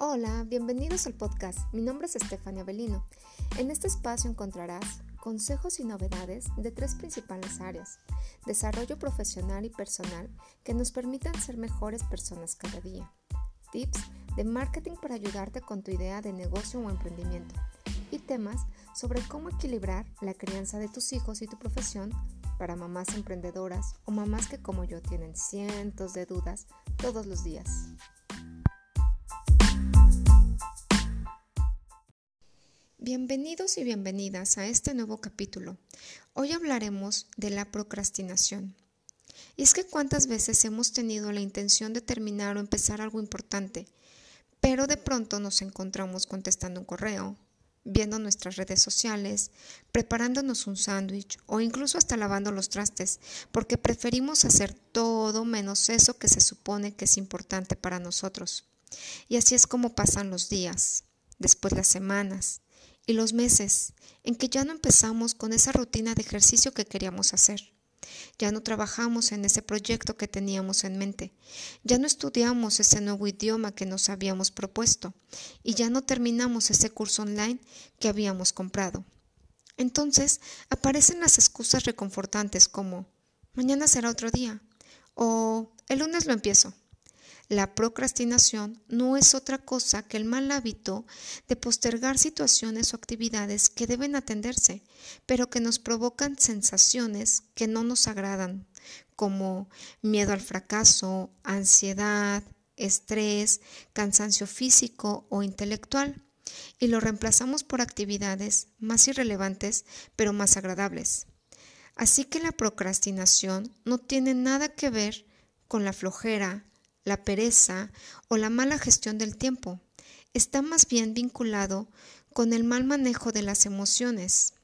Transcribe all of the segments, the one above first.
Hola, bienvenidos al podcast. Mi nombre es Estefania Belino. En este espacio encontrarás consejos y novedades de tres principales áreas. Desarrollo profesional y personal que nos permitan ser mejores personas cada día. Tips de marketing para ayudarte con tu idea de negocio o emprendimiento. Y temas sobre cómo equilibrar la crianza de tus hijos y tu profesión para mamás emprendedoras o mamás que como yo tienen cientos de dudas todos los días. Bienvenidos y bienvenidas a este nuevo capítulo. Hoy hablaremos de la procrastinación. Y es que cuántas veces hemos tenido la intención de terminar o empezar algo importante, pero de pronto nos encontramos contestando un correo, viendo nuestras redes sociales, preparándonos un sándwich o incluso hasta lavando los trastes, porque preferimos hacer todo menos eso que se supone que es importante para nosotros. Y así es como pasan los días, después las semanas y los meses en que ya no empezamos con esa rutina de ejercicio que queríamos hacer. Ya no trabajamos en ese proyecto que teníamos en mente. Ya no estudiamos ese nuevo idioma que nos habíamos propuesto. Y ya no terminamos ese curso online que habíamos comprado. Entonces aparecen las excusas reconfortantes como mañana será otro día o el lunes lo empiezo. La procrastinación no es otra cosa que el mal hábito de postergar situaciones o actividades que deben atenderse, pero que nos provocan sensaciones que no nos agradan, como miedo al fracaso, ansiedad, estrés, cansancio físico o intelectual, y lo reemplazamos por actividades más irrelevantes pero más agradables. Así que la procrastinación no tiene nada que ver con la flojera, la pereza o la mala gestión del tiempo. Está más bien vinculado con el mal manejo de las emociones.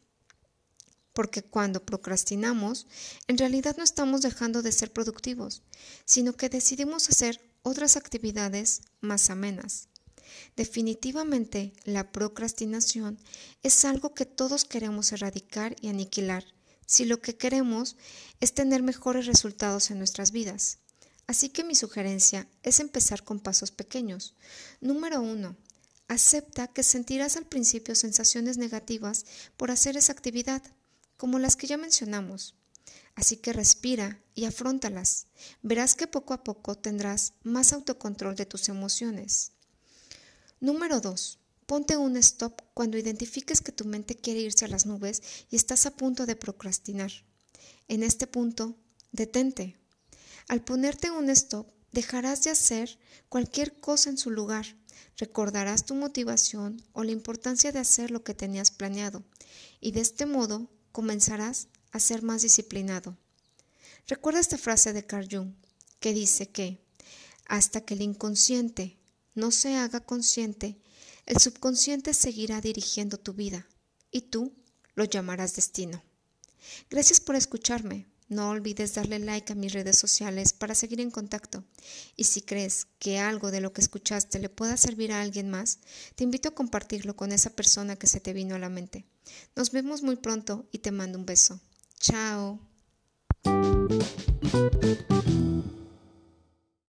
Porque cuando procrastinamos, en realidad no estamos dejando de ser productivos, sino que decidimos hacer otras actividades más amenas. Definitivamente, la procrastinación es algo que todos queremos erradicar y aniquilar, si lo que queremos es tener mejores resultados en nuestras vidas. Así que mi sugerencia es empezar con pasos pequeños. Número uno, acepta que sentirás al principio sensaciones negativas por hacer esa actividad, como las que ya mencionamos. Así que respira y afróntalas. Verás que poco a poco tendrás más autocontrol de tus emociones. Número 2. Ponte un stop cuando identifiques que tu mente quiere irse a las nubes y estás a punto de procrastinar. En este punto, detente, al ponerte un stop, dejarás de hacer cualquier cosa en su lugar. Recordarás tu motivación o la importancia de hacer lo que tenías planeado y de este modo comenzarás a ser más disciplinado. Recuerda esta frase de Carl Jung que dice que hasta que el inconsciente no se haga consciente, el subconsciente seguirá dirigiendo tu vida y tú lo llamarás destino. Gracias por escucharme. No olvides darle like a mis redes sociales para seguir en contacto. Y si crees que algo de lo que escuchaste le pueda servir a alguien más, te invito a compartirlo con esa persona que se te vino a la mente. Nos vemos muy pronto y te mando un beso. Chao.